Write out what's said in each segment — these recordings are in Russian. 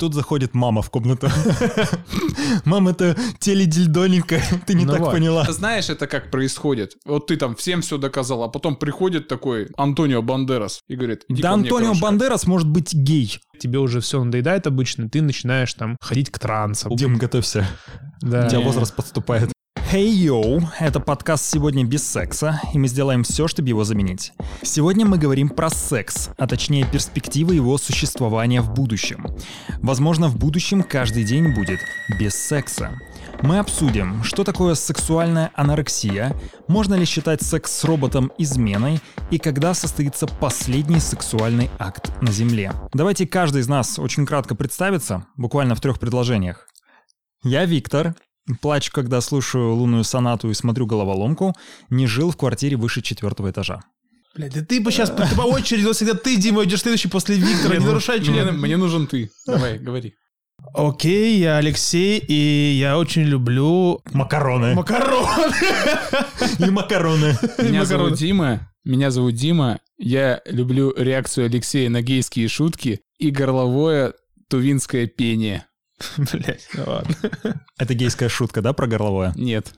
тут заходит мама в комнату. Мама, это теледильдоника, ты не так поняла. Знаешь, это как происходит? Вот ты там всем все доказал, а потом приходит такой Антонио Бандерас и говорит, Да Антонио крошка». Бандерас может быть гей. Тебе уже все надоедает обычно, ты начинаешь там ходить к трансам. Дим, готовься. Да. У тебя возраст подступает. Hey yo, это подкаст сегодня без секса, и мы сделаем все, чтобы его заменить. Сегодня мы говорим про секс, а точнее перспективы его существования в будущем. Возможно, в будущем каждый день будет без секса. Мы обсудим, что такое сексуальная анорексия, можно ли считать секс с роботом изменой и когда состоится последний сексуальный акт на Земле. Давайте каждый из нас очень кратко представится, буквально в трех предложениях. Я Виктор, плачу, когда слушаю лунную сонату и смотрю головоломку, не жил в квартире выше четвертого этажа. Блядь, да ты бы сейчас ты по очереди, но всегда ты, Дима, идешь следующий после Виктора, не нарушай Мне, член. мне нужен ты. Давай, говори. Окей, я Алексей, и я очень люблю Макароны. макароны. И макароны. Меня зовут Дима. Меня зовут Дима. Я люблю реакцию Алексея на гейские шутки и горловое тувинское пение. Блядь, ну ладно. Это гейская шутка, да, про горловое? Нет.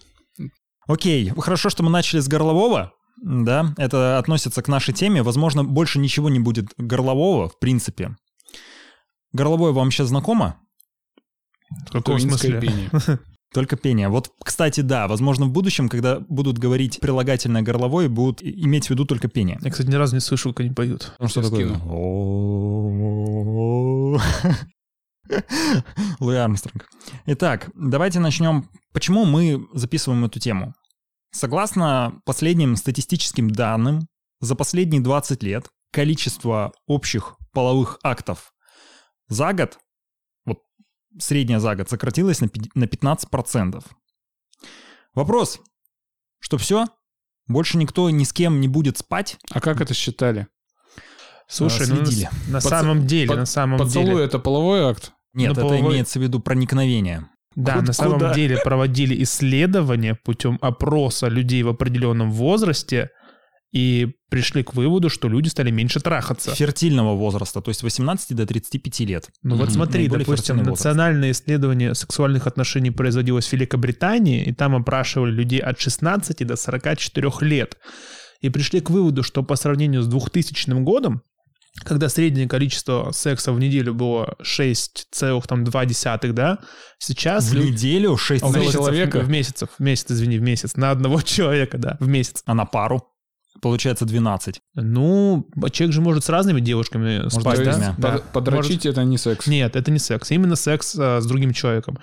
Окей, хорошо, что мы начали с горлового. Да, это относится к нашей теме. Возможно, больше ничего не будет горлового, в принципе. Горловое вам сейчас знакомо? В каком Тувинское смысле? пение. Только пение. Вот, кстати, да, возможно, в будущем, когда будут говорить прилагательное горловое, будут иметь в виду только пение. Я, кстати, ни разу не слышал, как они поют. Ну, что такое? Луи Армстронг. Итак, давайте начнем. Почему мы записываем эту тему? Согласно последним статистическим данным, за последние 20 лет количество общих половых актов за год, вот средняя за год, сократилось на пи- на 15%. Вопрос, что все? Больше никто ни с кем не будет спать? А как это считали? Слушай, А, ну, на, следили. на Поц- самом деле, под- на самом Поцелуй деле. это половой акт? Нет, Ну, это половой- имеется в виду проникновение. Да, Куда- на самом куда? деле проводили исследования путем опроса людей в определенном возрасте и пришли к выводу, что люди стали меньше трахаться. Фертильного возраста, то есть 18 до 35 лет. Ну вот Мгм. смотри, Наиболее допустим, фертильный возраст. национальное исследование сексуальных отношений производилось в Великобритании, и там опрашивали людей от 16 до 44 лет. И пришли к выводу, что по сравнению с 2000 годом, когда среднее количество секса в неделю было 6,2, да, сейчас В люди... неделю 6 А, в месяцев, человека? В месяцев, в месяц, извини, в месяц. На одного человека, да, в месяц. а на пару получается 12. Ну, человек же может с разными девушками спать, быть, да? Да. Под- Подрочить это не секс. Нет, это не секс. Именно секс а, с другим человеком.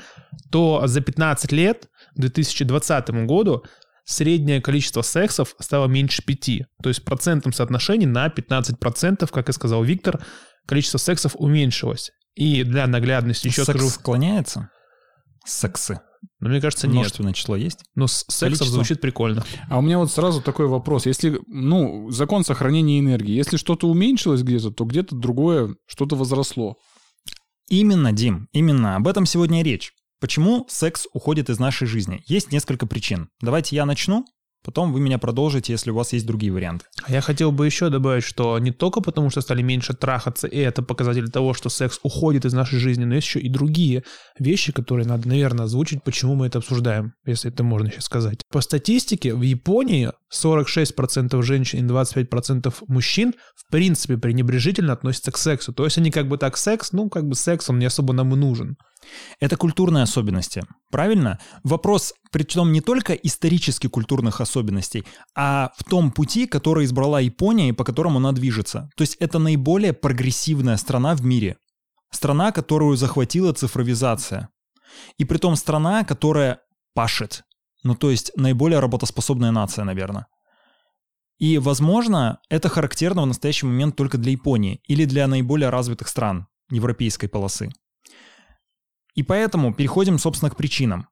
То за 15 лет, к 2020 году, среднее количество сексов стало меньше 5. То есть в процентном соотношении на 15%, как и сказал Виктор, количество сексов уменьшилось. И для наглядности еще Секс скажу, склоняется? Сексы. но мне кажется, нет. Множественное число есть? Но с сексом Количество. звучит прикольно. А у меня вот сразу такой вопрос. Если, ну, закон сохранения энергии. Если что-то уменьшилось где-то, то где-то другое, что-то возросло. Именно, Дим, именно. Об этом сегодня и речь. Почему секс уходит из нашей жизни? Есть несколько причин. Давайте я начну, потом вы меня продолжите, если у вас есть другие варианты. А я хотел бы еще добавить, что не только потому, что стали меньше трахаться, и это показатель того, что секс уходит из нашей жизни, но есть еще и другие вещи, которые надо, наверное, озвучить, почему мы это обсуждаем, если это можно сейчас сказать. По статистике, в Японии 46% женщин и 25% мужчин в принципе пренебрежительно относятся к сексу. То есть они как бы так секс, ну как бы секс, он не особо нам и нужен. Это культурные особенности, правильно? Вопрос, причем не только исторически культурных особенностей, а в том пути, который избрала Япония и по которому она движется. То есть это наиболее прогрессивная страна в мире. Страна, которую захватила цифровизация. И притом страна, которая пашет. Ну, то есть наиболее работоспособная нация, наверное. И, возможно, это характерно в настоящий момент только для Японии или для наиболее развитых стран европейской полосы. И поэтому переходим, собственно, к причинам.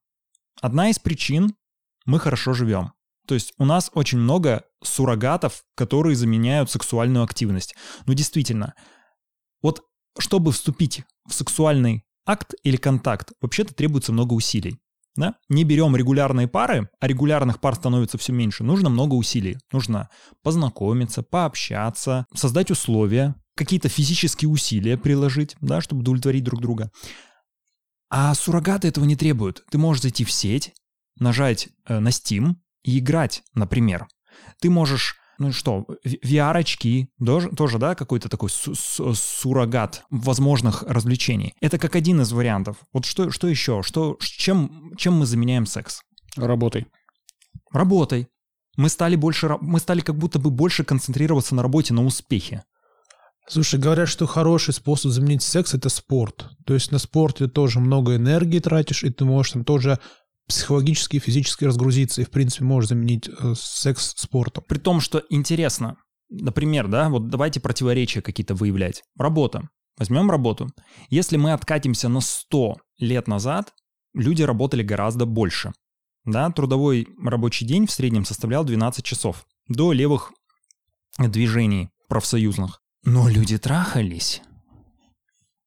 Одна из причин – мы хорошо живем. То есть у нас очень много суррогатов, которые заменяют сексуальную активность. Ну, действительно, вот чтобы вступить в сексуальный акт или контакт, вообще-то требуется много усилий. Да? Не берем регулярные пары, а регулярных пар становится все меньше. Нужно много усилий. Нужно познакомиться, пообщаться, создать условия, какие-то физические усилия приложить, да, чтобы удовлетворить друг друга. А суррогаты этого не требуют. Ты можешь зайти в сеть, нажать э, на Steam и играть, например. Ты можешь ну что, VR-очки, тоже, тоже, да, какой-то такой су су суррогат возможных развлечений. Это как один из вариантов. Вот что, что еще? Что, чем, чем мы заменяем секс? Работой. Работой. Мы стали больше, мы стали как будто бы больше концентрироваться на работе, на успехе. Слушай, говорят, что хороший способ заменить секс – это спорт. То есть на спорте тоже много энергии тратишь, и ты можешь там тоже психологически и физически разгрузиться, и, в принципе, можешь заменить э, секс спортом. При том, что интересно, например, да, вот давайте противоречия какие-то выявлять. Работа. Возьмем работу. Если мы откатимся на 100 лет назад, люди работали гораздо больше. Да, трудовой рабочий день в среднем составлял 12 часов. До левых движений профсоюзных. Но люди трахались.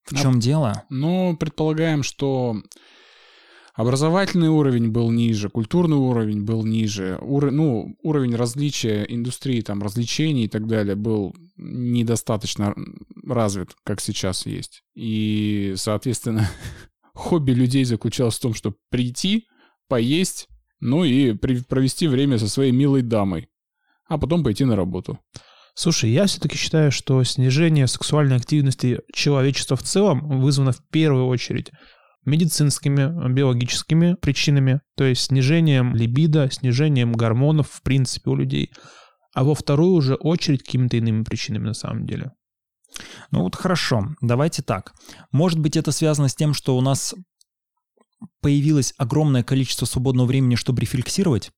В чем а, дело? Ну, предполагаем, что Образовательный уровень был ниже, культурный уровень был ниже, ур... ну, уровень различия индустрии, там, развлечений и так далее был недостаточно развит, как сейчас есть. И, соответственно, хобби людей заключалось в том, чтобы прийти, поесть, ну и при... провести время со своей милой дамой, а потом пойти на работу. Слушай, я все-таки считаю, что снижение сексуальной активности человечества в целом вызвано в первую очередь медицинскими, биологическими причинами, то есть снижением либидо, снижением гормонов в принципе у людей, а во вторую уже очередь какими-то иными причинами на самом деле. Ну вот хорошо, давайте так. Может быть это связано с тем, что у нас появилось огромное количество свободного времени, чтобы рефлексировать?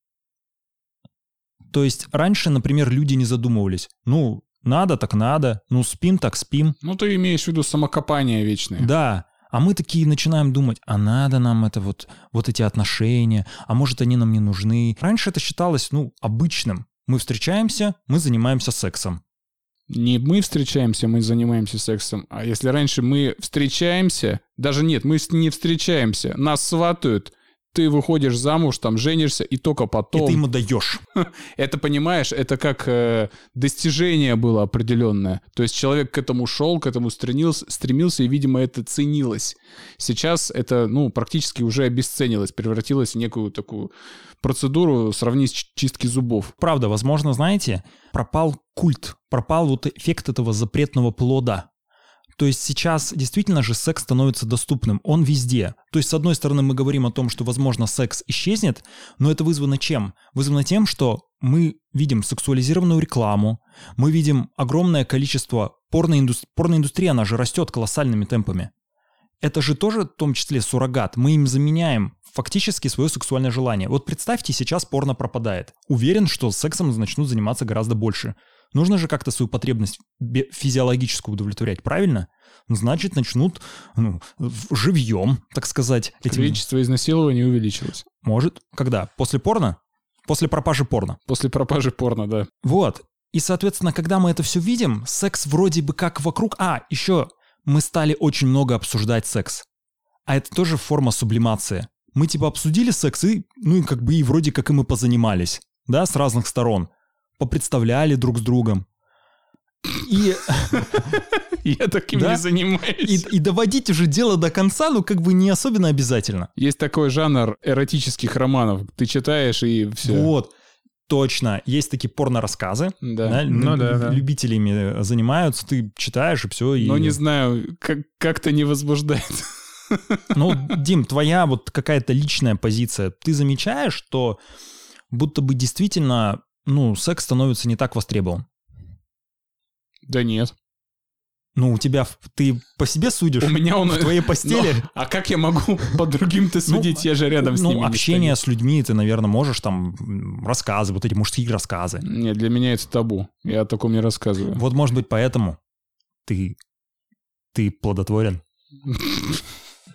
То есть раньше, например, люди не задумывались. Ну, надо так надо, ну спим так спим. Ну ты имеешь в виду самокопание вечное. Да, а мы такие начинаем думать, а надо нам это вот, вот эти отношения, а может они нам не нужны. Раньше это считалось, ну, обычным. Мы встречаемся, мы занимаемся сексом. Не мы встречаемся, мы занимаемся сексом. А если раньше мы встречаемся, даже нет, мы не встречаемся, нас сватают, ты выходишь замуж, там женишься, и только потом... И ты ему даешь. Это, понимаешь, это как э, достижение было определенное. То есть человек к этому шел, к этому стремился, стремился, и, видимо, это ценилось. Сейчас это, ну, практически уже обесценилось, превратилось в некую такую процедуру, сравни с чистки зубов. Правда, возможно, знаете, пропал культ, пропал вот эффект этого запретного плода. То есть сейчас действительно же секс становится доступным, он везде. То есть с одной стороны мы говорим о том, что возможно секс исчезнет, но это вызвано чем? Вызвано тем, что мы видим сексуализированную рекламу, мы видим огромное количество порноиндустрии, порноиндустрия, она же растет колоссальными темпами. Это же тоже в том числе суррогат, мы им заменяем фактически свое сексуальное желание. Вот представьте, сейчас порно пропадает. Уверен, что сексом начнут заниматься гораздо больше. Нужно же как-то свою потребность физиологическую удовлетворять, правильно? Значит, начнут ну, живьем, так сказать. Этим... Количество изнасилований увеличилось. Может. Когда? После порно? После пропажи порно. После пропажи порно, да. Вот. И, соответственно, когда мы это все видим, секс вроде бы как вокруг... А, еще мы стали очень много обсуждать секс. А это тоже форма сублимации. Мы типа обсудили секс и, ну и как бы и вроде как и мы позанимались, да, с разных сторон попредставляли друг с другом. И... Я таким да? не занимаюсь. И, и доводить уже дело до конца, ну, как бы не особенно обязательно. Есть такой жанр эротических романов. Ты читаешь и все. Вот. Точно. Есть такие порно-рассказы. Да. да? Ну, да, да. Любителями занимаются. Ты читаешь и все. И... Ну, не знаю, как- как-то не возбуждает. Ну, Дим, твоя вот какая-то личная позиция. Ты замечаешь, что будто бы действительно ну, секс становится не так востребован. Да нет. Ну, у тебя, ты по себе судишь? У меня он... В твоей постели? Но, а как я могу по другим-то ну, судить? Ну, я же рядом с ну, ними Ну, общение с людьми ты, наверное, можешь там рассказы, вот эти мужские рассказы. Нет, для меня это табу. Я о таком не рассказываю. Вот, может быть, поэтому ты, ты плодотворен.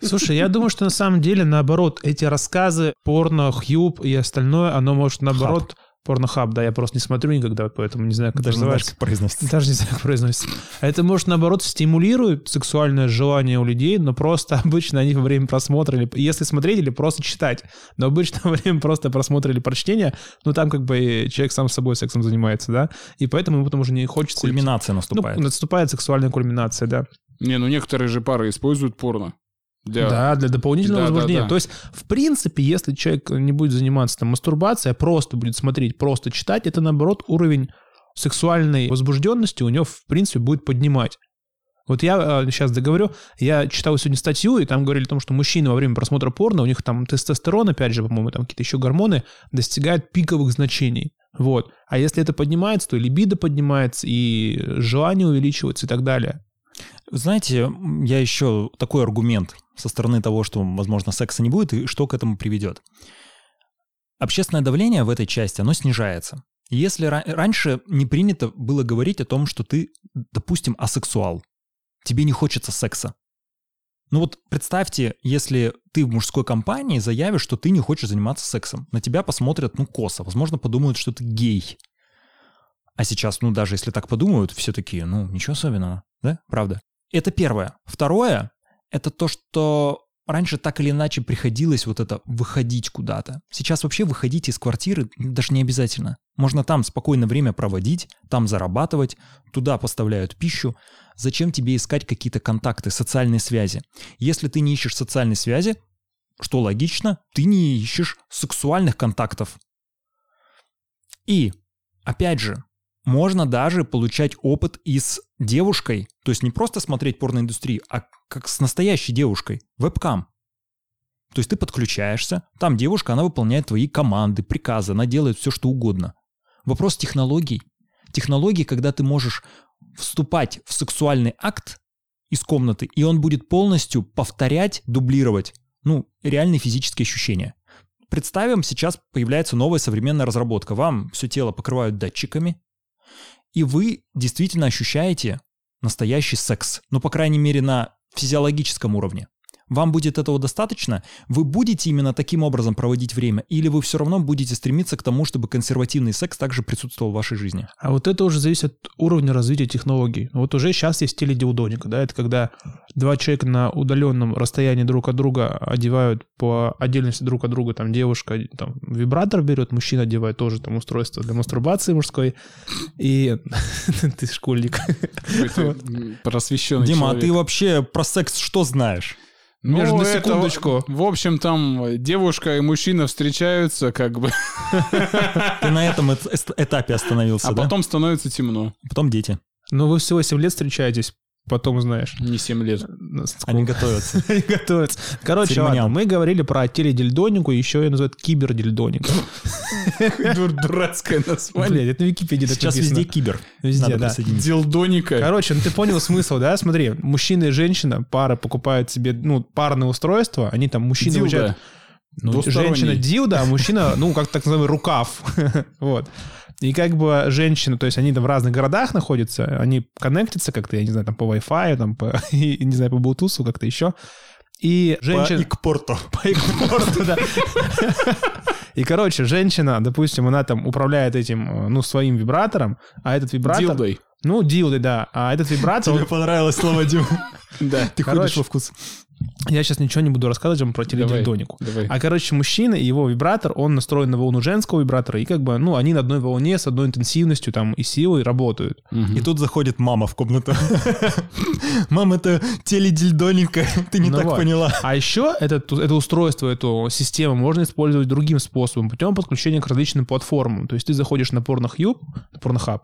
Слушай, я думаю, что на самом деле, наоборот, эти рассказы, порно, хьюб и остальное, оно может, наоборот, Хаб Порнохаб, да, я просто не смотрю никогда, поэтому не знаю, как Даже это не знаешь, называется. как произносится. Даже не знаю, как произносится. А это, может, наоборот, стимулирует сексуальное желание у людей, но просто обычно они во время просмотра, или если смотреть, или просто читать. Но обычно во время просто просмотра или прочтения, ну, там как бы человек сам с собой сексом занимается, да, и поэтому ему потом уже не хочется... Кульминация Ну, наступает. наступает сексуальная кульминация, да. Не, ну некоторые же пары используют порно. Для... Да, для дополнительного Да, да, возбуждения. да. То есть, в принципе, если человек не будет заниматься там мастурбацией, а просто будет смотреть, просто читать, это, наоборот, уровень сексуальной возбужденности у него, в принципе, будет поднимать. Вот я сейчас договорю, я читал сегодня статью, и там говорили о том, что мужчины во время просмотра порно, у них там тестостерон, опять же, по-моему, там какие-то еще гормоны, достигают пиковых значений. Вот. А если это поднимается, то и либидо поднимается, и желание увеличивается и так далее. Знаете, я еще такой аргумент со стороны того, что, возможно, секса не будет, и что к этому приведет. Общественное давление в этой части, оно снижается. Если ра- раньше не принято было говорить о том, что ты, допустим, асексуал, тебе не хочется секса. Ну вот представьте, если ты в мужской компании заявишь, что ты не хочешь заниматься сексом, на тебя посмотрят, ну, косо, возможно, подумают, что ты гей. А сейчас, ну, даже если так подумают, все такие, ну, ничего особенного, да? Правда? Это первое. Второе — это то, что раньше так или иначе приходилось вот это выходить куда-то. Сейчас вообще выходить из квартиры даже не обязательно. Можно там спокойно время проводить, там зарабатывать, туда поставляют пищу. Зачем тебе искать какие-то контакты, социальные связи? Если ты не ищешь социальной связи, что логично, ты не ищешь сексуальных контактов. И, опять же, можно даже получать опыт и с девушкой, то есть не просто смотреть порноиндустрию, а как с настоящей девушкой, вебкам. То есть ты подключаешься, там девушка, она выполняет твои команды, приказы, она делает все, что угодно. Вопрос технологий. Технологии, когда ты можешь вступать в сексуальный акт из комнаты, и он будет полностью повторять, дублировать, ну, реальные физические ощущения. Представим, сейчас появляется новая современная разработка. Вам все тело покрывают датчиками, и вы действительно ощущаете настоящий секс. Ну, по крайней мере, на физиологическом уровне. Вам будет этого достаточно? Вы будете именно таким образом проводить время? Или вы все равно будете стремиться к тому, чтобы консервативный секс также присутствовал в вашей жизни? А вот это уже зависит от уровня развития технологий. Вот уже сейчас есть теледиудоника, да, это когда два человека на удаленном расстоянии друг от друга одевают по отдельности друг от друга, там девушка там вибратор берет, мужчина одевает тоже там устройство для мастурбации мужской, и ты школьник. Просвещенный Дима, а ты вообще про секс что знаешь? Ну, Между на это, секундочку. в общем, там девушка и мужчина встречаются, как бы, Ты на этом этапе остановился, а да? потом становится темно. Потом дети. Ну вы всего 7 лет встречаетесь, потом узнаешь. Не 7 лет. Они готовятся. Они готовятся. Короче, Церемониал. ладно, мы говорили про теледильдонику, еще ее называют кибердильдонику. Дурацкое название. Блядь, это на Википедии Сейчас везде кибер. Везде, да. Дилдоника. Короче, ну ты понял смысл, да? Смотри, мужчина и женщина, пара покупают себе, ну, парное устройство, они там, мужчина Дилда. получает... Ну, женщина дилда, а мужчина, ну, как так называемый рукав. Вот. И как бы женщина, то есть они там в разных городах находятся, они коннектятся как-то, я не знаю, там по Wi-Fi, там по, и, не знаю, по Bluetooth, как-то еще. И женщина... По Икпорту. По экспорту, да. И, короче, женщина, допустим, она там управляет этим, ну, своим вибратором, а этот вибратор... Дилдой. Ну, дилдой, да. А этот вибратор... Тебе понравилось слово Дим. Да. Ты ходишь во вкус. Я сейчас ничего не буду рассказывать вам про теледильдонику. Давай. А, короче, мужчина и его вибратор, он настроен на волну женского вибратора, и как бы, ну, они на одной волне с одной интенсивностью там и силой работают. И тут заходит мама в комнату. Мам, это теледильдоника. Ты не Ну так поняла. А еще это устройство, эту систему можно использовать другим способом, путем подключения к различным платформам. То есть ты заходишь на Pornhub, на Pornhub,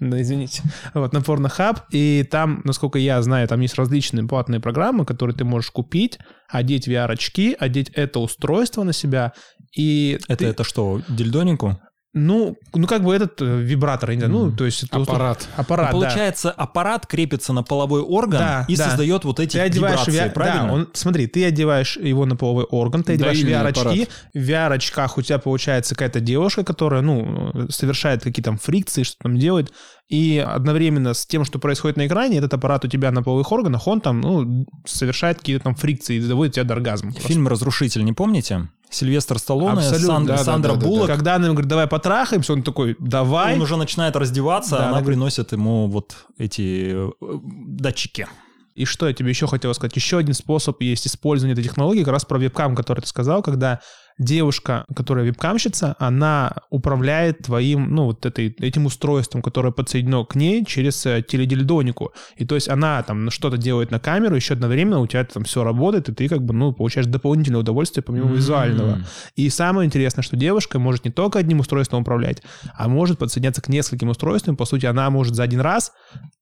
извините, вот, на Pornhub, и там, насколько я знаю, там есть различные платные программы, которые ты можешь купить, одеть VR-очки, одеть это устройство на себя, и Это, ты- это что, дильдонику? Ну, ну, как бы этот э, вибратор, я не знаю, ну, то есть... это Аппарат. устройство- Аппарат, да. Получается, аппарат крепится на половой орган Да, и да. создает вот эти Ты одеваешь вибрации, VR правильно? Да, он, смотри, ты одеваешь его на половой орган, ты одеваешь Доильный VR-очки, в VR-очках у тебя получается какая-то девушка, которая, ну, совершает какие-то там фрикции, что там делает, и одновременно с тем, что происходит на экране, этот аппарат у тебя на половых органах, он там, ну, совершает какие-то там фрикции и доводит тебя до оргазма. просто. Фильм «Разрушитель», не помните? Сильвестр Сталлоне, Сан- да, да, Сандра да, да, Буллок. Когда она ему говорит, давай потрахаемся, он такой, давай. Он уже начинает раздеваться, Да, а она она приносит ему вот эти э, датчики. И что я тебе еще хотел сказать? Еще один способ есть использования этой технологии, как раз про вебкам, который ты сказал, когда девушка, которая вебкамщица, она управляет твоим, ну, вот этой, этим устройством, которое подсоединено к ней через э, теледильдонику. И то есть она там что-то делает на камеру, еще одновременно у тебя там все работает, и ты как бы, ну, получаешь дополнительное удовольствие помимо визуального. М. И самое интересное, что девушка может не только одним устройством управлять, а может подсоединяться к нескольким устройствам. По сути, она может за один раз,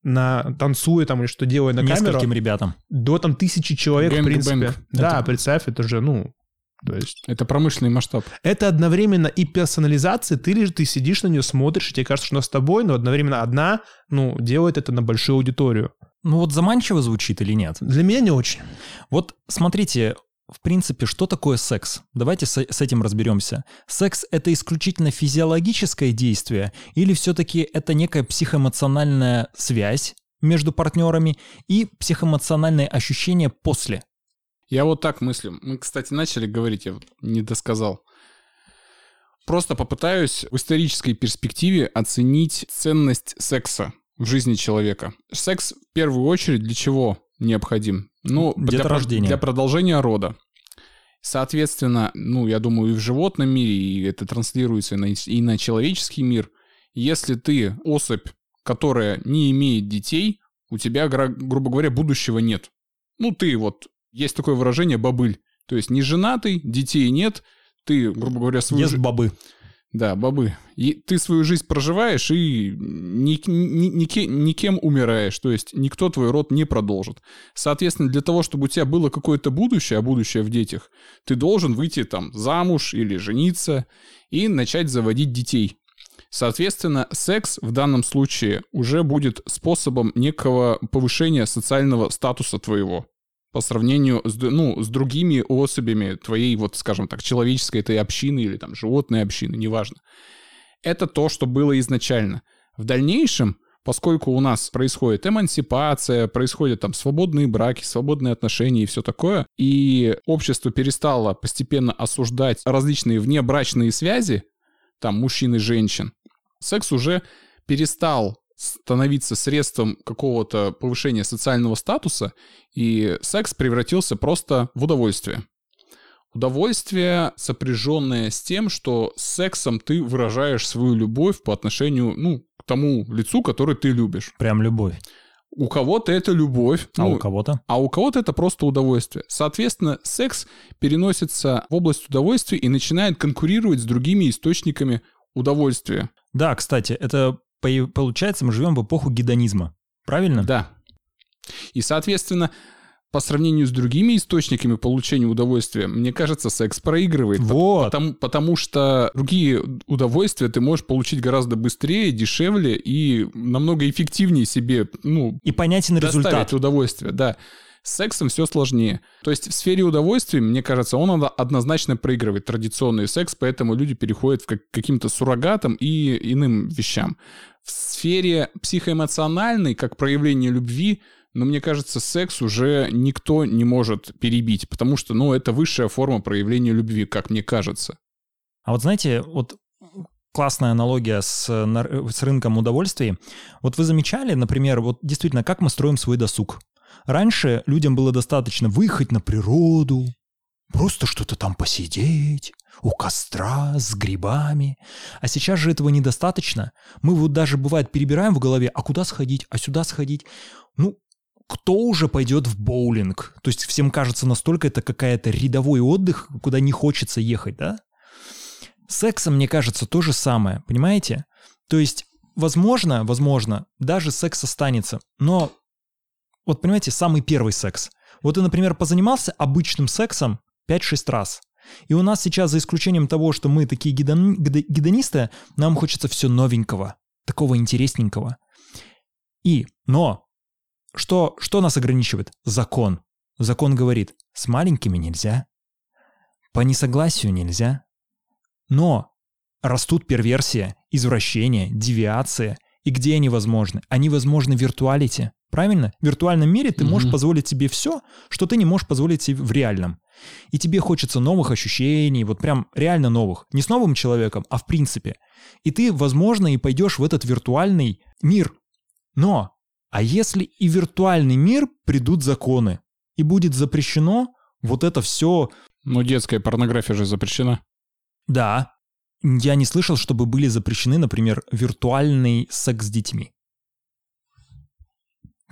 на, танцуя там или что делая на камеру, Нескольким ребятам. до там тысячи человек, в Gang bang. принципе. Да, Это- представь, это же, ну, то есть... Это промышленный масштаб. Это одновременно и персонализация, ты лишь ты сидишь на нее, смотришь, и тебе кажется, что она с тобой, но одновременно одна, ну, делает это на большую аудиторию. Ну вот заманчиво звучит или нет? Для меня не очень. Вот смотрите, в принципе, что такое секс? Давайте с, с этим разберемся. Секс — это исключительно физиологическое действие или все-таки это некая психоэмоциональная связь между партнерами и психоэмоциональные ощущения после? Я вот так мыслю. Мы, кстати, начали говорить, я не досказал. Просто попытаюсь в исторической перспективе оценить ценность секса в жизни человека. Секс в первую очередь для чего необходим? Ну, для, Деторождения. для продолжения рода. Соответственно, ну, я думаю, и в животном мире, и это транслируется и на, и на человеческий мир. Если ты особь, которая не имеет детей, у тебя, грубо говоря, будущего нет. Ну, ты вот, есть такое выражение «бобыль». То есть не женатый, детей нет, ты, грубо говоря, свою Ест бобы. Да, бобы. И ты свою жизнь проживаешь и ни- ни- нике- никем умираешь. То есть никто твой род не продолжит. Соответственно, для того, чтобы у тебя было какое-то будущее, а будущее в детях, ты должен выйти там замуж или жениться и начать заводить детей. Соответственно, секс в данном случае уже будет способом некого повышения социального статуса твоего по сравнению с, ну, с другими особями твоей, вот, скажем так, человеческой этой общины или там животной общины, неважно. Это то, что было изначально. В дальнейшем, поскольку у нас происходит эмансипация, происходят там свободные браки, свободные отношения и все такое, и общество перестало постепенно осуждать различные внебрачные связи, там мужчин и женщин, секс уже перестал становиться средством какого-то повышения социального статуса, и секс превратился просто в удовольствие. Удовольствие, сопряженное с тем, что с сексом ты выражаешь свою любовь по отношению, ну, к тому лицу, который ты любишь. Прям любовь. У кого-то это любовь, А ну, у кого-то? а у кого-то это просто удовольствие. Соответственно, секс переносится в область удовольствия и начинает конкурировать с другими источниками удовольствия. Да, кстати, это получается, мы живем в эпоху гедонизма. Правильно? Да. И, соответственно, по сравнению с другими источниками получения удовольствия, мне кажется, секс проигрывает. Вот. Потому, потому что другие удовольствия ты можешь получить гораздо быстрее, дешевле и намного эффективнее себе, ну, И понятен результат. удовольствие, да. С сексом все сложнее. То есть в сфере удовольствий, мне кажется, он одно- однозначно проигрывает традиционный секс, поэтому люди переходят к как- каким-то суррогатам и иным вещам. В сфере психоэмоциональной, как проявление любви, но мне кажется, секс уже никто не может перебить, потому что, ну, это высшая форма проявления любви, как мне кажется. А вот знаете, вот классная аналогия с, с рынком удовольствий. Вот вы замечали, например, вот действительно, как мы строим свой досуг? Раньше людям было достаточно выехать на природу, просто что-то там посидеть, у костра, с грибами. А сейчас же этого недостаточно. Мы вот даже, бывает, перебираем в голове, а куда сходить, а сюда сходить. Ну, кто уже пойдет в боулинг? То есть всем кажется настолько это какая-то рядовой отдых, куда не хочется ехать, да? Сексом, мне кажется, то же самое, понимаете? То есть, возможно, возможно, даже секс останется, но вот понимаете, самый первый секс. Вот ты, например, позанимался обычным сексом 5-6 раз. И у нас сейчас, за исключением того, что мы такие гедон- гедо- гедонисты, нам хочется все новенького, такого интересненького. И, но, что, что нас ограничивает? Закон. Закон говорит, с маленькими нельзя, по несогласию нельзя. Но растут перверсия, извращение, девиация. И где они возможны? Они возможны в виртуалите. Правильно? В виртуальном мире ты можешь Мгм. позволить себе все, что ты не можешь позволить себе в реальном. И тебе хочется новых ощущений, вот прям реально новых. Не с новым человеком, а в принципе. И ты, возможно, и пойдешь в этот виртуальный мир. Но, а если и в виртуальный мир придут законы, и будет запрещено вот это все... Ну, детская порнография же запрещена. Да. Я не слышал, чтобы были запрещены, например, виртуальный секс с детьми.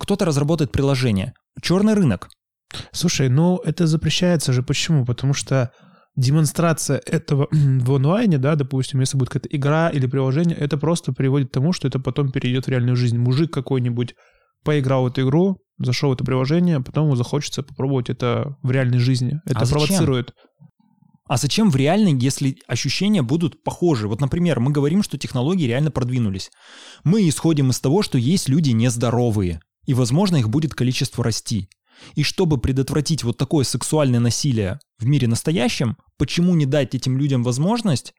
Кто-то разработает приложение. Черный рынок. Слушай, ну это запрещается же. Почему? Потому что демонстрация этого в онлайне, да, допустим, если будет какая-то игра или приложение, это просто приводит к тому, что это потом перейдет в реальную жизнь. Мужик какой-нибудь поиграл в эту игру, зашел в это приложение, а потом ему захочется попробовать это в реальной жизни. Это А зачем? провоцирует. А зачем в реальной, если ощущения будут похожи? Вот, например, мы говорим, что технологии реально продвинулись. Мы исходим из того, что есть люди нездоровые, и, возможно, их будет количество расти. И чтобы предотвратить вот такое сексуальное насилие в мире настоящем, почему не дать этим людям возможность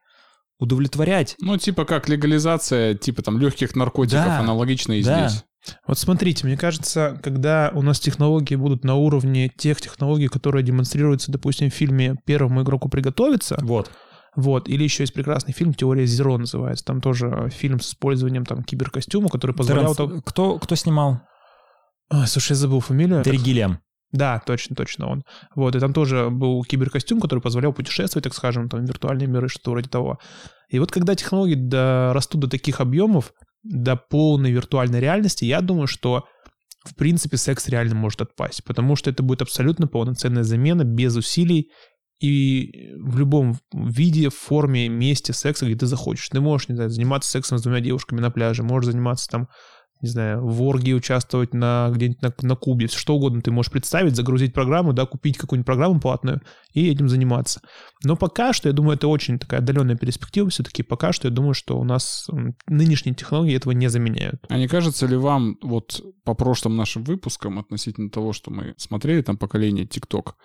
удовлетворять? Ну, типа как легализация, типа там легких наркотиков, Да, аналогично и да. здесь. Вот смотрите, мне кажется, когда у нас технологии будут на уровне тех технологий, которые демонстрируются, допустим, в фильме «Первому игроку приготовиться», Вот. вот, или еще есть прекрасный фильм «Теория Зеро» называется, там тоже фильм с использованием там киберкостюма, который позволял... Теренс- Кто, кто снимал? Ой, слушай, я забыл фамилию. Терри Гиллиам. Да, точно, точно он. Вот, и там тоже был киберкостюм, который позволял путешествовать, так скажем, там, в виртуальные миры, что-то вроде того. И вот когда технологии до- растут до таких объемов, до полной виртуальной реальности, я думаю, что в принципе секс реально может отпасть, потому что это будет абсолютно полноценная замена, без усилий, и в любом виде, форме, месте секса, где ты захочешь. Ты можешь, не знаю, заниматься сексом с двумя девушками на пляже, можешь заниматься там, не знаю, в оргии участвовать на где-нибудь на, на Кубе, что угодно ты можешь представить, загрузить программу, да, купить какую-нибудь программу платную и этим заниматься. Но пока что, я думаю, это очень такая отдаленная перспектива все-таки. Пока что, я думаю, что у нас нынешние технологии этого не заменяют. А не кажется ли вам вот по прошлым нашим выпускам относительно того, что мы смотрели, там поколение ТикТок,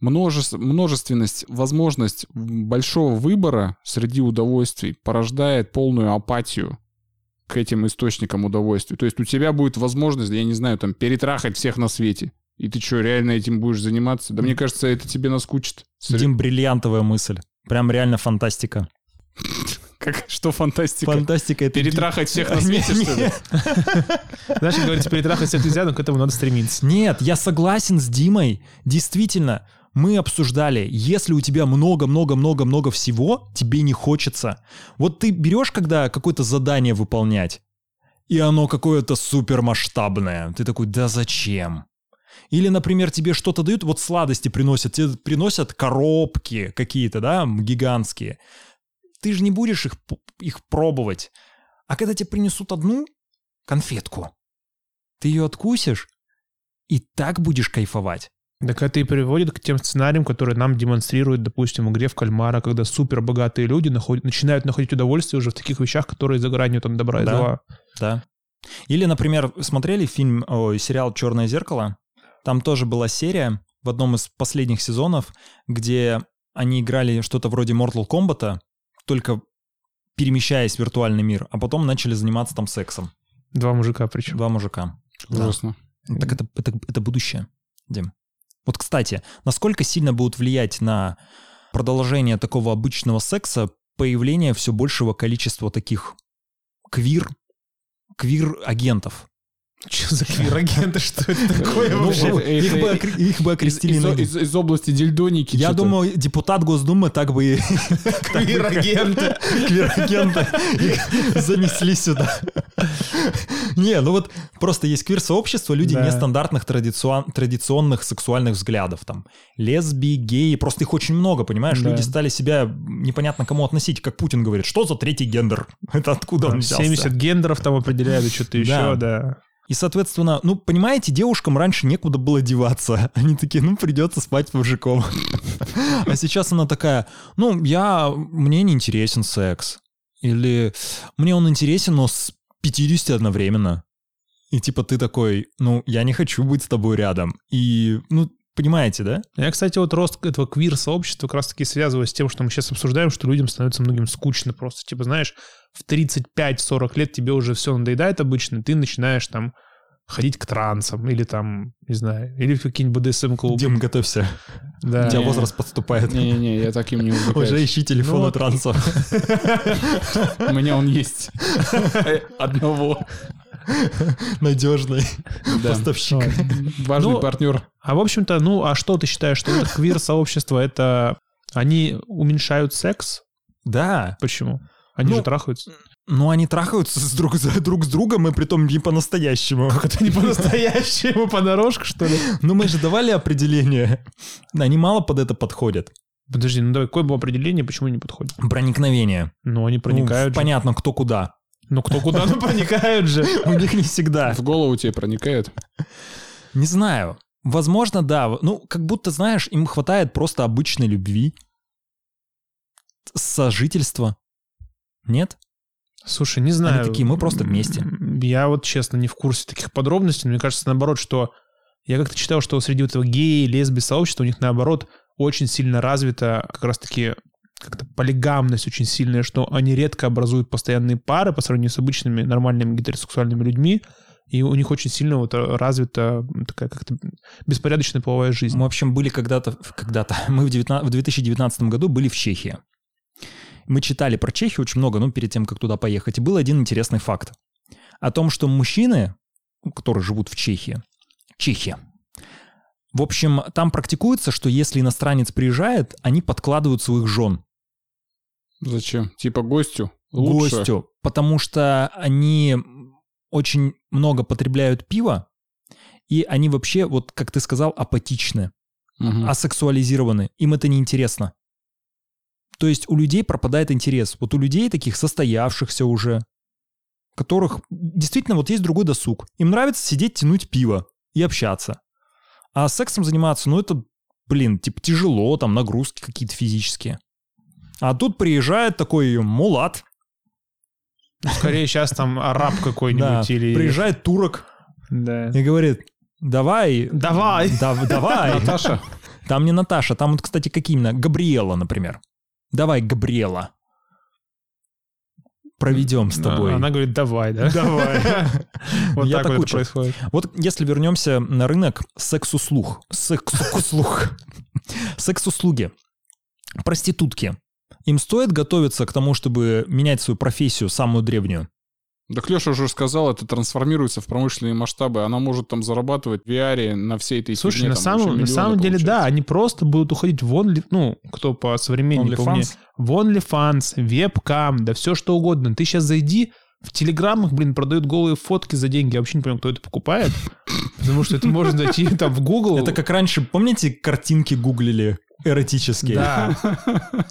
множес- множественность, возможность большого выбора среди удовольствий порождает полную апатию к этим источникам удовольствия. То есть у тебя будет возможность, я не знаю, там перетрахать всех на свете. И ты что, реально этим будешь заниматься? Да мне кажется, это тебе наскучит. Дим, бриллиантовая мысль. Прям реально фантастика. Как, что фантастика? Фантастика это... Перетрахать всех на свете, что ли? Знаешь, как говорится, перетрахать всех нельзя, но к этому надо стремиться. Нет, я согласен с Димой. Действительно, мы обсуждали, если у тебя много-много-много-много всего, тебе не хочется. Вот ты берешь, когда какое-то задание выполнять, и оно какое-то супермасштабное. Ты такой, да зачем? Или, например, тебе что-то дают, вот сладости приносят, тебе приносят коробки какие-то, да, гигантские. Ты же не будешь их, их пробовать. А когда тебе принесут одну конфетку, ты ее откусишь, и так будешь кайфовать. Так это и приводит к тем сценариям, которые нам демонстрируют, допустим, в игре в кальмара, когда супер богатые люди находят, начинают находить удовольствие уже в таких вещах, которые за гранью там добра и Да. зла. Да. Или, например, смотрели фильм, ой, сериал «Черное зеркало»? Там тоже была серия в одном из последних сезонов, где они играли что-то вроде Mortal Kombat, только перемещаясь в виртуальный мир, а потом начали заниматься там сексом. Два мужика причем. Два мужика. Да. Ужасно. Так это, это, это будущее, Дим. Вот, кстати, насколько сильно будут влиять на продолжение такого обычного секса появление все большего количества таких квир, квир-агентов? Что за квир-агенты? Что это такое Ну, вообще? их, бы, их бы окрестили из- иначе. из- из области дельдоники. Я думаю, депутат Госдумы так бы Квир-агенты. квир-агента их занесли сюда. Не, ну вот просто есть квир-сообщество, люди Да. нестандартных традицион- традиционных сексуальных взглядов. Там лесби, геи, просто их очень много, понимаешь? Да. Люди стали себя непонятно кому относить, как Путин говорит. Что за третий гендер? Это откуда он взялся? 70 гендеров там определяют, и что-то еще, да. И, соответственно, ну, понимаете, девушкам раньше некуда было деваться. Они такие, ну, придется спать с мужиком. А сейчас она такая, ну, я, мне не интересен секс. Или мне он интересен, но с 50 одновременно. И типа ты такой, ну, я не хочу быть с тобой рядом. И, ну, понимаете, да? Я, кстати, вот рост этого квир-сообщества как раз-таки связываю с тем, что мы сейчас обсуждаем, что людям становится многим скучно просто. Типа, знаешь, в 35-40 лет тебе уже все надоедает обычно, ты начинаешь там ходить к трансам или там, не знаю, или в какие-нибудь BDSM-клубы. Дим, готовься. Да. У тебя возраст подступает. Не-не-не, я таким не Уже увлекаюсь. ищи телефон Ну, от Ранца. У меня он есть. Одного. Надежный поставщик. Важный Ну, партнер. А в общем-то, ну, а что ты считаешь, что это квир-сообщество, это... Они уменьшают секс? Да. Почему? Они Ну, же трахаются. Но они трахаются с друг, за- друг с другом, и притом не по-настоящему. Как это не по-настоящему, понарошку, что ли? Ну мы же давали определение. Они мало под это подходят. Подожди, ну давай, какое было определение, почему не подходит? Проникновение. Ну, они Ну, проникают же. понятно, кто куда. Ну, кто куда, ну, проникают же. У них не всегда. В голову тебе проникает. Не знаю. Возможно, да. Ну, как будто, знаешь, им хватает просто обычной любви. Сожительства. Нет? Слушай, не знаю. Они такие, мы просто вместе. Я вот, честно, не в курсе таких подробностей, но мне кажется, наоборот, что... Я как-то читал, что среди вот этого геи, лесби сообщества у них, наоборот, очень сильно развита как раз-таки как-то полигамность очень сильная, что они редко образуют постоянные пары по сравнению с обычными нормальными гетеросексуальными людьми, и у них очень сильно вот развита такая как-то беспорядочная половая жизнь. Мы, в общем, были когда-то, когда-то, мы в, 19 в 2019 году были в Чехии. Мы читали про Чехию очень много, ну, перед тем, как туда поехать. И был один интересный факт. О том, что мужчины, которые живут в Чехии, Чехия, в общем, там практикуется, что если иностранец приезжает, они подкладывают своих жен Зачем? Типа гостю? Лучше. гостю, потому что они очень много потребляют пива, и они вообще, вот как ты сказал, апатичны. Мгм. асексуализированы, им это неинтересно. То есть у людей пропадает интерес. Вот у людей таких состоявшихся уже, которых действительно вот есть другой досуг. Им нравится сидеть, тянуть пиво и общаться. А сексом заниматься, ну это, блин, типа тяжело, там нагрузки какие-то физические. А тут приезжает такой мулат, Скорее сейчас там араб да, какой-нибудь или... приезжает турок Да. и говорит, давай, Давай! да- давай. Наташа, Там не Наташа, там вот, кстати, какие именно? Габриэла, например. Давай, Габриэла. Проведем с тобой. Она говорит, давай, да? Давай. Вот так вот происходит. Вот если вернемся на рынок секс-услуг. Секс-услуг. Секс-услуги. Проститутки. Им стоит готовиться к тому, чтобы менять свою профессию, самую древнюю? так Леша уже сказал, это трансформируется в промышленные масштабы. Она может там зарабатывать в VR на всей этой Слушай, фигне, на самом, на самом деле, да, получается. они просто будут уходить в OnlyFans, ну, кто по OnlyFans? мне, в OnlyFans, вебкам, да все что угодно. Ты сейчас зайди, в телеграммах, блин, продают голые фотки за деньги. Я вообще не понимаю, кто это покупает. Потому что это можно зайти там в Google. Это как раньше, помните, картинки гуглили эротические? Да.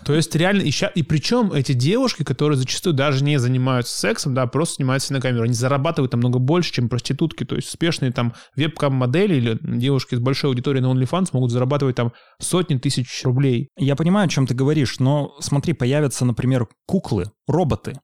То есть реально, и, ща- и причем эти девушки, которые зачастую даже не занимаются сексом, да, просто снимаются на камеру, они зарабатывают намного больше, чем проститутки. То есть успешные там вебкам-модели или девушки с большой аудиторией на OnlyFans могут зарабатывать там сотни тысяч рублей. Я понимаю, о чем ты говоришь, но смотри, появятся, например, куклы, роботы,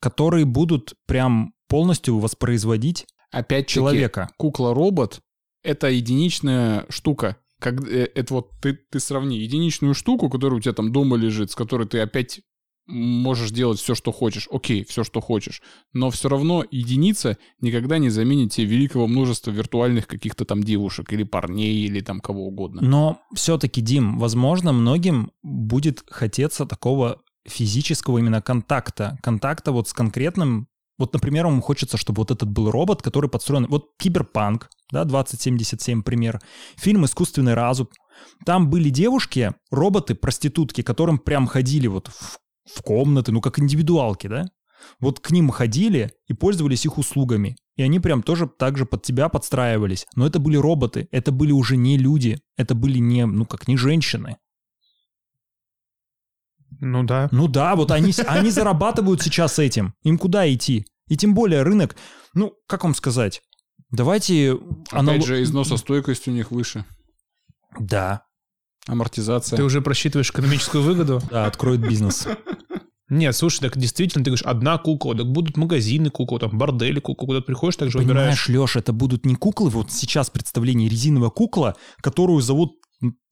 которые будут прям полностью воспроизводить Опять-таки, человека. кукла-робот — это единичная штука. Как, э, это вот ты, ты сравни единичную штуку, которая у тебя там дома лежит, с которой ты опять можешь делать все, что хочешь. Окей, все, что хочешь. Но все равно единица никогда не заменит тебе великого множества виртуальных каких-то там девушек или парней, или там кого угодно. Но все-таки, Дим, возможно, многим будет хотеться такого физического именно контакта. Контакта вот с конкретным... Вот, например, ему хочется, чтобы вот этот был робот, который подстроен... Вот Киберпанк, да, 2077 пример. Фильм «Искусственный разум». Там были девушки, роботы, проститутки, которым прям ходили вот в, в комнаты, ну, как индивидуалки, да? Вот к ним ходили и пользовались их услугами. И они прям тоже так же под тебя подстраивались. Но это были роботы, это были уже не люди, это были не, ну как, не женщины. Ну да. Ну да, вот они, они зарабатывают сейчас этим. Им куда идти? И тем более рынок, ну, как вам сказать? Давайте... Опять анало- же, износостойкость у них выше. Да, Амортизация. Ты уже просчитываешь экономическую выгоду? да, откроют бизнес. Нет, слушай, так действительно, ты говоришь, одна кукла, так будут магазины кукол, там бордели кукол, куда ты приходишь, так же выбираешь. Понимаешь, Леша, это будут не куклы, вот сейчас представление резиновая кукла, которую зовут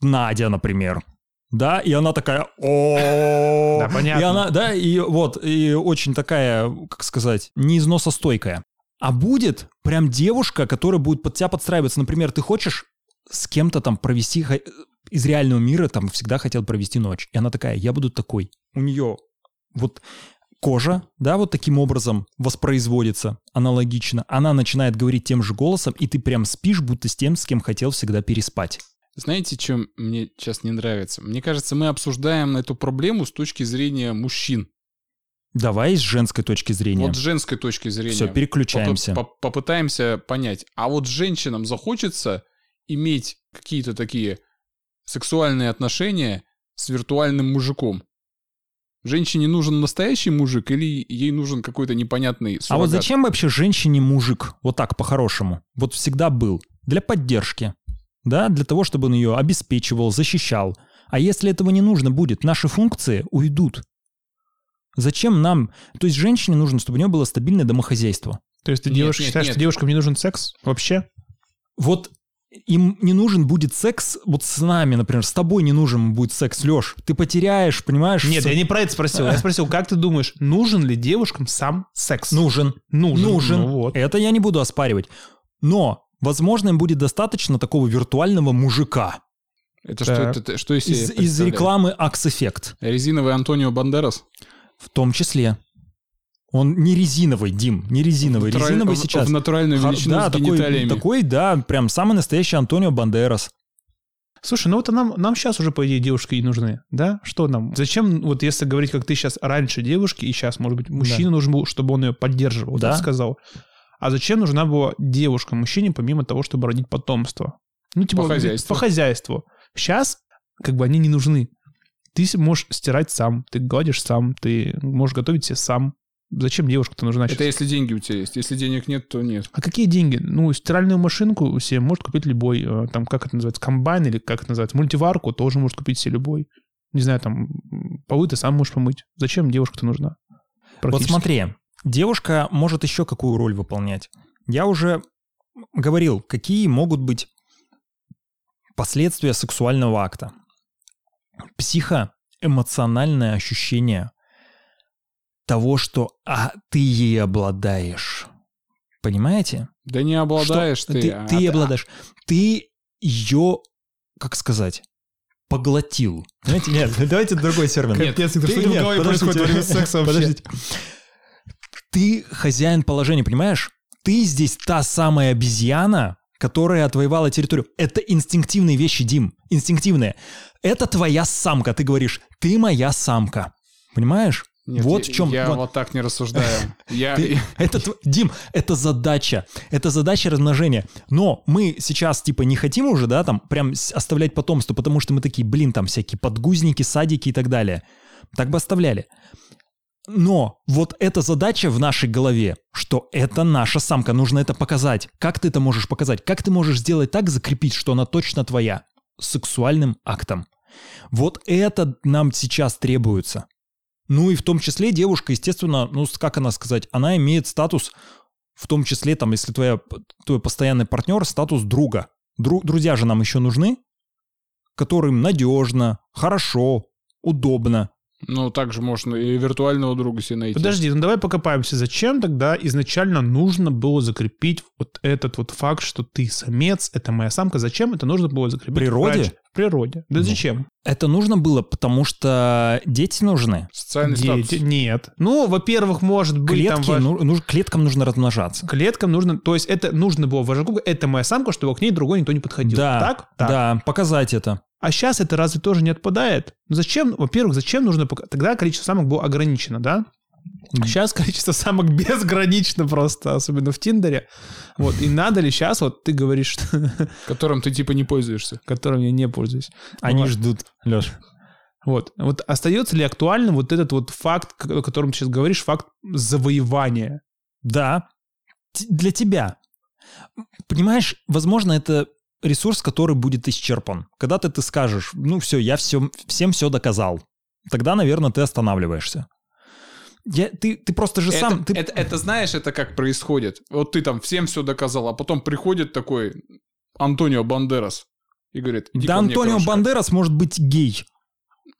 Надя, например. Да, и она такая, о Да, понятно. И она, да, и вот, и очень такая, как сказать, не износостойкая. А будет прям девушка, которая будет под тебя подстраиваться. Например, ты хочешь с кем-то там провести из реального мира там всегда хотел провести ночь. И она такая, я буду такой. У нее вот кожа, да, вот таким образом воспроизводится аналогично. Она начинает говорить тем же голосом, и ты прям спишь, будто с тем, с кем хотел всегда переспать. Знаете, чем мне сейчас не нравится? Мне кажется, мы обсуждаем эту проблему с точки зрения мужчин. Давай с женской точки зрения. Вот с женской точки зрения. Все, переключаемся. Попы- по- попытаемся понять. А вот женщинам захочется иметь какие-то такие сексуальные отношения с виртуальным мужиком? Женщине нужен настоящий мужик или ей нужен какой-то непонятный суррогат? А вот зачем вообще женщине мужик? Вот так, по-хорошему. Вот всегда был. Для поддержки. Да, для того, чтобы он ее обеспечивал, защищал. А если этого не нужно будет, наши функции уйдут. Зачем нам... То есть женщине нужно, чтобы у нее было стабильное домохозяйство. То есть ты Нет, девушка нет, считаешь, нет. что девушкам не нужен секс вообще? Вот им не нужен будет секс, вот с нами, например, с тобой не нужен будет секс, Леш. Ты потеряешь, понимаешь? Нет, с- я не про это спросил. Я спросил, как ты думаешь, нужен ли девушкам сам секс? Нужен. нужен. Нужен. Ну вот. Это я не буду оспаривать. Но, возможно, им будет достаточно такого виртуального мужика. Это Так. что, это, что из Из, из рекламы Axe Effect. Резиновый Антонио Бандерас? В том числе. Он не резиновый, Дим, не резиновый. Натураль- Резиновый в- сейчас. В натуральную величину да, с такой, гениталиями. такой, да, прям самый настоящий Антонио Бандерас. Слушай, ну вот нам, нам сейчас уже, по идее, девушки и нужны, да? Что нам? Зачем, вот если говорить, как ты сейчас раньше девушки, и сейчас, может быть, мужчина нужен был, чтобы он ее поддерживал, Да. так сказал. А зачем нужна была девушка мужчине, помимо того, чтобы родить потомство? Ну, типа, По хозяйству. По хозяйству. Сейчас, как бы, они не нужны. Ты можешь стирать сам, ты гладишь сам, ты можешь готовить себе сам. Зачем девушка-то нужна сейчас? Это если деньги у тебя есть. Если денег нет, то нет. А какие деньги? Ну, стиральную машинку себе может купить любой. э, Там, как это называется, комбайн или как это называется, мультиварку тоже может купить себе любой. Не знаю, там, полы ты сам можешь помыть. Зачем девушка-то нужна? Вот смотри, девушка может еще какую роль выполнять. Я уже говорил, какие могут быть последствия сексуального акта. Психоэмоциональное ощущение того, что а, ты ей обладаешь. Понимаете? Да не обладаешь Что- ты. Ты, а- ты ей обладаешь. Ты ее, как сказать, поглотил. Знаете, нет, давайте другой термин. Нет, Капец, что в нет, голове происходит во время секса вообще? Подождите. Ты хозяин положения, понимаешь? Ты здесь та самая обезьяна, которая отвоевала территорию. Это инстинктивные вещи, Дим. Инстинктивные. Это твоя самка. Ты говоришь, ты моя самка. Понимаешь? Нет, вот я- в чем. Я вот. вот так не рассуждаю. Я... Ты- это, Дим, это задача. Это задача размножения. Но мы сейчас, типа, не хотим уже, да, там, прям оставлять потомство, потому что мы такие, блин, там всякие подгузники, садики и так далее. Так бы оставляли. Но вот эта задача в нашей голове, что это наша самка, нужно это показать. Как ты это можешь показать? Как ты можешь сделать так, закрепить, что она точно твоя? Сексуальным актом. Вот это нам сейчас требуется. Ну и в том числе девушка, естественно, ну как она сказать, она имеет статус, в том числе, там, если твоя, твой постоянный партнер, статус друга. Дру- друзья же нам еще нужны, которым надежно, хорошо, удобно. Ну, также можно и виртуального друга себе найти. Подожди, ну давай покопаемся. Зачем тогда изначально нужно было закрепить вот этот вот факт, что ты самец, это моя самка? Зачем это нужно было закрепить? В природе? раньше? В природе. Да Ну, зачем? Это нужно было, потому что дети нужны. Социальный Дети- статус. Нет. Ну, во-первых, может быть, там Клетки, ваш- ну, ну, клеткам нужно размножаться. клеткам нужно, то есть это нужно было вожаку, это моя самка, чтобы к ней другой никто не подходил. Да, Так? Так. да, показать это. А сейчас это разве тоже не отпадает? Ну зачем, во-первых, зачем нужно... Тогда количество самок было ограничено, да? Сейчас количество самок безгранично просто, особенно в Тиндере. Вот, и надо ли сейчас, вот ты говоришь, что- Которым ты типа не пользуешься. которым я не пользуюсь. Они Вот. ждут, Леш. Вот. Вот остается ли актуальным вот этот вот факт, о котором ты сейчас говоришь, факт завоевания? Да, т- для тебя. Понимаешь, возможно, это ресурс, который будет исчерпан. Когда-то ты скажешь, ну все, я все, всем все доказал. Тогда, наверное, ты останавливаешься. Я, ты, ты просто же сам... это, ты- это, это знаешь, это как происходит. Вот ты там всем все доказал, а потом приходит такой Антонио Бандерас и говорит, да Антонио крошка». Бандерас может быть гей.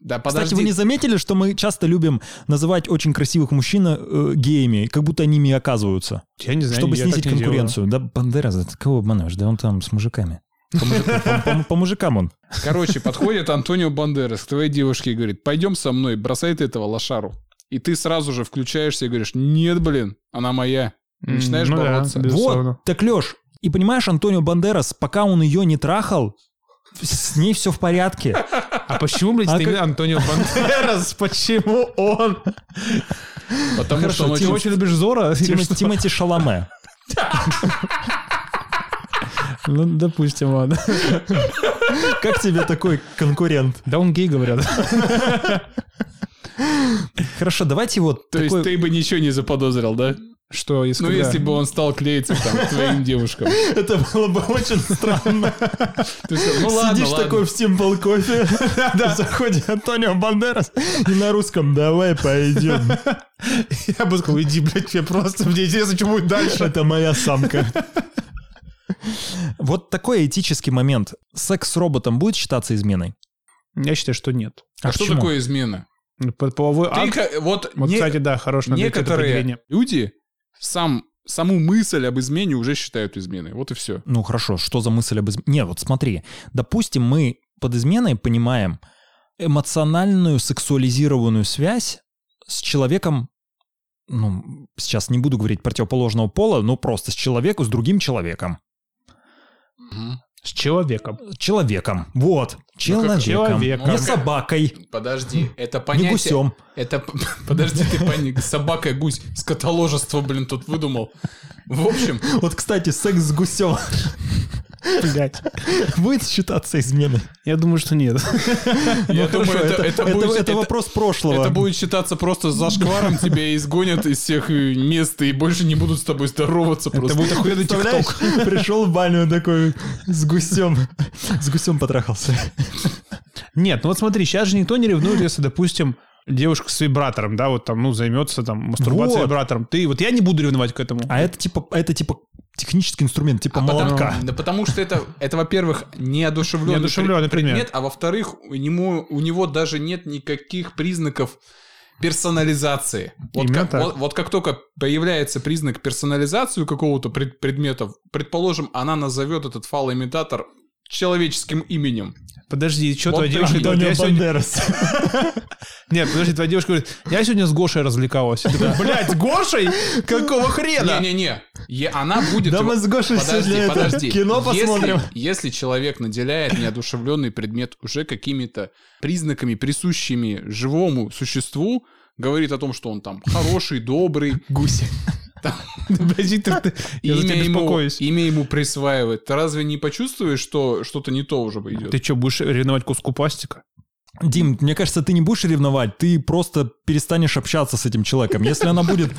Да подожди. Кстати, вы не заметили, что мы часто любим называть очень красивых мужчин э, геями, как будто они ими оказываются, Я не знаю, чтобы я так снизить не делаю. конкуренцию. Да, Бандерас, ты кого обманываешь? Да он там с мужиками. По, мужикам- по- по- по мужикам он. Короче, подходит Антонио Бандерас к твоей девушке и говорит, пойдем со мной, бросай ты этого лошару. И ты сразу же включаешься и говоришь, нет, блин, она моя. И начинаешь Ну да, бороться. Безусловно. Вот, так, Леш, и понимаешь, Антонио Бандерас, пока он ее не трахал, с ней все в порядке. А почему, блядь, А ты как- Антонио Бандерас? Почему он? Потому Хорошо, что он Ты очень... очень любишь Зора? что? Тимоти Шаломе. Ну, допустим, ладно. Как тебе такой конкурент? Да он гей, говорят. Хорошо, давайте вот То есть такой- ты бы ничего не заподозрил, да? Что, если Ну, когда- если бы он стал клеиться там к твоим девушкам. Это было бы очень странно. Ты всё, ну ладно, Сидишь ладно. такой в Simple кофе, заходит Антонио Бандерас и на русском «давай пойдем». Я бы сказал, иди, блядь, мне просто, мне интересно, что будет дальше. Это моя самка. Вот такой этический момент. Секс с роботом будет считаться изменой? Я считаю, что нет. А что почему? такое измена? Ну, по- Половой Ты акт, ка- вот вот, не- кстати, да, хорошее некоторые люди сам саму мысль об измене уже считают изменой. Вот и все. Ну хорошо, что за мысль об измене? Не, вот смотри, допустим, мы под изменой понимаем эмоциональную сексуализированную связь с человеком, ну, сейчас не буду говорить противоположного пола, но просто с человеком, с другим человеком. С человеком. Человеком, вот, человеком. человеком. Не собакой, Подожди, это не понятие... гусем. Это... Подожди, ты пони- собака, гусь, скотоложество, блин, тут выдумал. В общем, Вот, кстати, секс с гусем Блядь. будет считаться изменой? Я думаю, что нет. я Ну, думаю, хорошо, это, это это, это это- вопрос прошлого. это будет считаться просто зашкваром, тебя изгонят из всех э, мест и больше не будут с тобой здороваться Это просто. будет охуенный Представляешь, тикток. пришел в баню такой с гусем. С гусем потрахался. Нет, ну вот смотри, сейчас же никто не ревнует, если, допустим, девушка с вибратором, да, вот там, ну, займется там мастурбацией Вот. вибратором. Ты, вот я не буду ревновать к этому. А это типа, это типа технический инструмент, типа А потому, молотка. да потому что это, это во-первых, неодушевленный, Неодушевленный пред- предмет. а во-вторых, у него, у него даже нет никаких признаков персонализации. Вот Именно как, так. вот, вот как только появляется признак персонализации какого-то пред- предмета, предположим, она назовет этот фалоимитатор человеческим именем. Подожди, что Вот твоя девушка говорит? Сегодня... Нет, подожди, твоя девушка говорит, я сегодня с Гошей развлекалась. И ты такой, Блядь, с Гошей? Какого хрена? Не-не-не, она будет... Да мы с Гошей Подожди, сегодня подожди. кино посмотрим. Если, человек наделяет неодушевленный предмет уже какими-то признаками, присущими живому существу, говорит о том, что он там хороший, добрый, Гуси. Ты- я за тебя ему, беспокоюсь. имя ему присваивает. Ты разве не почувствуешь, что что-то не то уже идет? Ты что, будешь ревновать куску пластика? Дим, мне кажется, ты не будешь ревновать, ты просто перестанешь общаться с этим человеком. Если она будет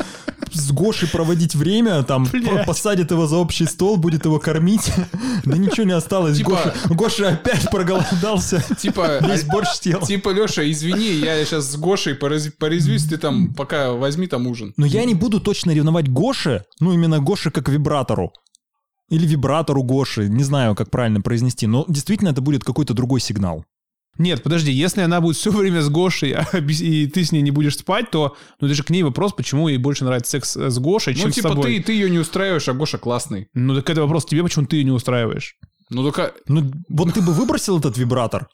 с Гошей проводить время, там, Блядь. посадит его за общий стол, будет его кормить, да ничего не осталось. Типа- Гоша, Гоша опять проголодался, Типа, весь борщ съел. типа, Леша, извини, я сейчас с Гошей порезвюсь, ты там пока возьми там ужин. Но я не буду точно ревновать Гоше, ну именно Гоше как вибратору. Или вибратору Гоши, не знаю, как правильно произнести, но действительно это будет какой-то другой сигнал. Нет, подожди, если она будет все время с Гошей, а и ты с ней не будешь спать, то ну это же к ней вопрос, почему ей больше нравится секс с Гошей, чем Ну, с типа, тобой. ты, ты ее не устраиваешь, а Гоша классный. Ну так это вопрос тебе, почему ты ее не устраиваешь. Ну, только... Ну, вот ты бы выбросил этот вибратор?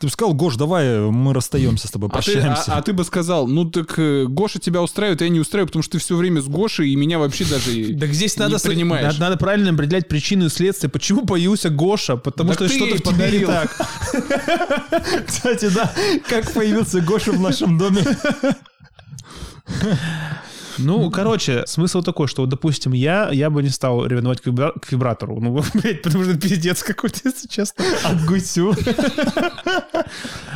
Ты бы сказал, Гош, давай мы расстаемся с тобой, А ты, прощаемся. а- а ты бы сказал, ну так э, Гоша тебя устраивает, а я не устраиваю, потому что ты все время с Гошей, и меня вообще даже... Так здесь надо, надо, надо правильно определять причину и следствие. Почему появился Гоша? Потому Так что что-то в тебе не так. Кстати, да, как появился Гоша в нашем доме. Ну, короче, смысл такой, что, вот, допустим, я, я бы не стал ревновать к, вибра- к вибратору. Ну, блядь, потому что это пиздец какой-то, если честно. От гусю.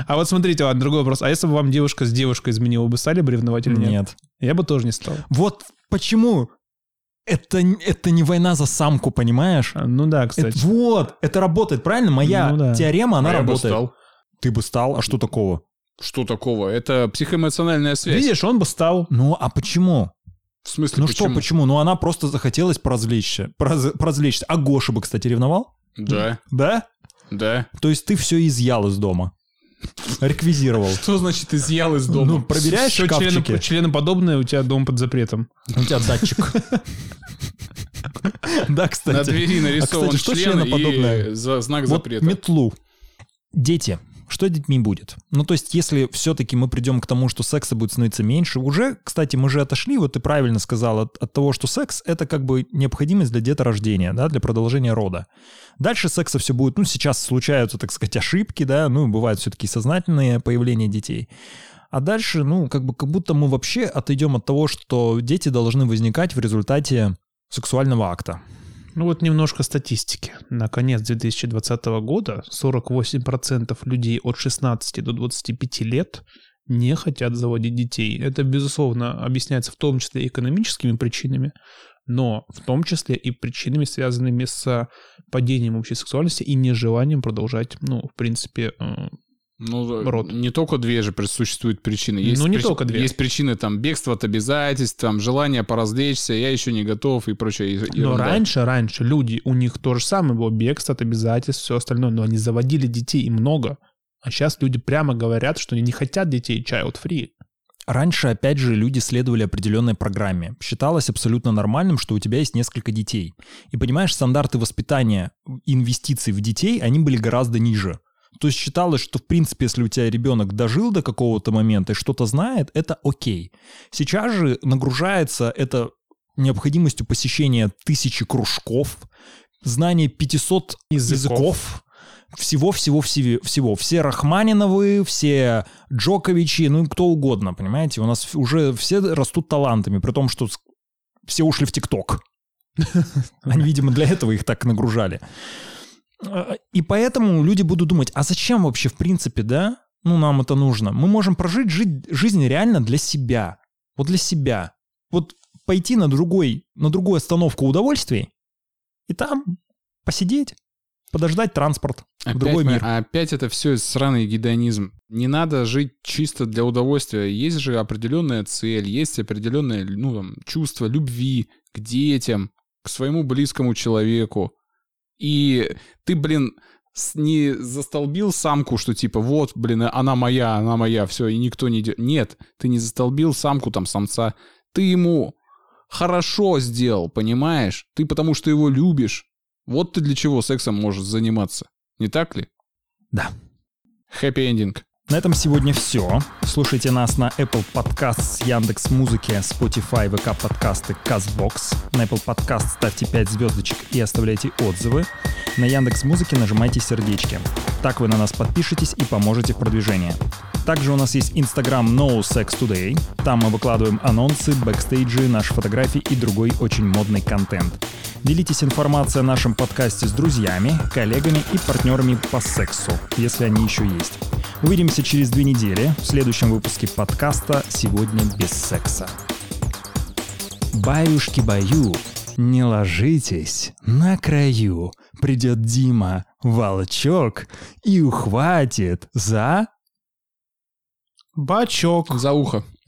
А вот смотрите, ладно, другой вопрос. А если бы вам девушка с девушкой изменила, бы стали бы ревновать или нет? Нет. Я бы тоже не стал. Вот почему это, это не война за самку, понимаешь? А, Ну да, Это- кстати. вот, это работает, правильно? Моя Ну да. теорема, она А я бы работает. стал. Ты бы стал, а что такого? Что такого? Это психоэмоциональная связь. Видишь, он бы стал. Ну, а почему? В смысле, Ну почему? что, почему? Ну, она просто захотелось поразвлечься. Пораз- Поразвлечься. А Гоша бы, кстати, ревновал? Да, Да? да. То есть ты все изъял из дома. Реквизировал. Что значит изъял из дома? Ну, проверяешь Все шкафчики? членоподобное у тебя дом под запретом. У тебя датчик. Да, На кстати. двери нарисован кстати, что член членоподобное? и за- знак запрета. метлу. Дети. Что с детьми будет? Ну, то есть, если все-таки мы придем к тому, что секса будет становиться меньше, уже, кстати, мы же отошли, вот ты правильно сказал, от, от того, что секс — это как бы необходимость для деторождения, да, для продолжения рода. Дальше секса все будет, ну, сейчас случаются, так сказать, ошибки, да, ну, бывают все-таки сознательные появления детей. А дальше, ну, как бы как будто мы вообще отойдем от того, что дети должны возникать в результате сексуального акта. Ну вот немножко статистики. На конец 2020 года 48% людей от 16 до 25 лет не хотят заводить детей. Это, безусловно, объясняется в том числе экономическими причинами, но в том числе и причинами, связанными с падением общей сексуальности и нежеланием продолжать, ну, в принципе, э, Ну, род. не только две же существуют причины. Есть Ну, не прич- только две. Есть причины там бегства от обязательств, там желание поразвлечься, я еще не готов и прочее. Но ерунда. раньше, раньше люди, у них то же самое было, бегство от обязательств, все остальное, но они заводили детей и много. А сейчас люди прямо говорят, что они не хотят детей child-free. Раньше, опять же, люди следовали определенной программе. Считалось абсолютно нормальным, что у тебя есть несколько детей. И понимаешь, стандарты воспитания инвестиций в детей, они были гораздо ниже. То есть считалось, что, в принципе, если у тебя ребенок дожил до какого-то момента и что-то знает, это окей. Сейчас же нагружается это необходимостью посещения тысячи кружков, знания 500 Языков. языков, всего-всего-всего. всего. Все Рахманиновы, все Джоковичи, ну кто угодно, понимаете? У нас уже все растут талантами, при том, что все ушли в ТикТок. Они, видимо, для этого их так нагружали. А, И поэтому люди будут думать, а зачем вообще, в принципе, да? Ну, нам это нужно. Мы можем прожить жи- жизнь реально для себя. Вот для себя. Вот пойти на другой, на другую остановку удовольствий и там посидеть, подождать транспорт в Опять, другой мы- мир. а опять это все сраный гедонизм. Не надо жить чисто для удовольствия. Есть же определенная цель, есть определенное ну, там, чувство любви к детям, к своему близкому человеку. И ты, блин, не застолбил самку, что типа вот, блин, она моя, она моя, все, и никто не... де- Нет, ты не застолбил самку, там, самца. Ты ему хорошо сделал, понимаешь? Ты потому что его любишь. Вот ты для чего сексом можешь заниматься. Не так ли? Да. Ending. На этом сегодня все. Слушайте нас на Apple Podcast, Яндекс Музыки, Spotify, ВК подкасты, Castbox. На Apple Podcast ставьте 5 звездочек и оставляйте отзывы. На Яндекс Музыке нажимайте сердечки. Так вы на нас подпишетесь и поможете в продвижении. Также у нас есть Instagram No Sex Today. Там мы выкладываем анонсы, бэкстейджи, наши фотографии и другой очень модный контент. Делитесь информацией о нашем подкасте с друзьями, коллегами и партнерами по сексу, если они еще есть. Увидимся через две недели в следующем выпуске подкаста «Сегодня без секса». Баюшки-баю, не ложитесь на краю. Придет Дима, волчок, и ухватит за... Бачок. За ухо.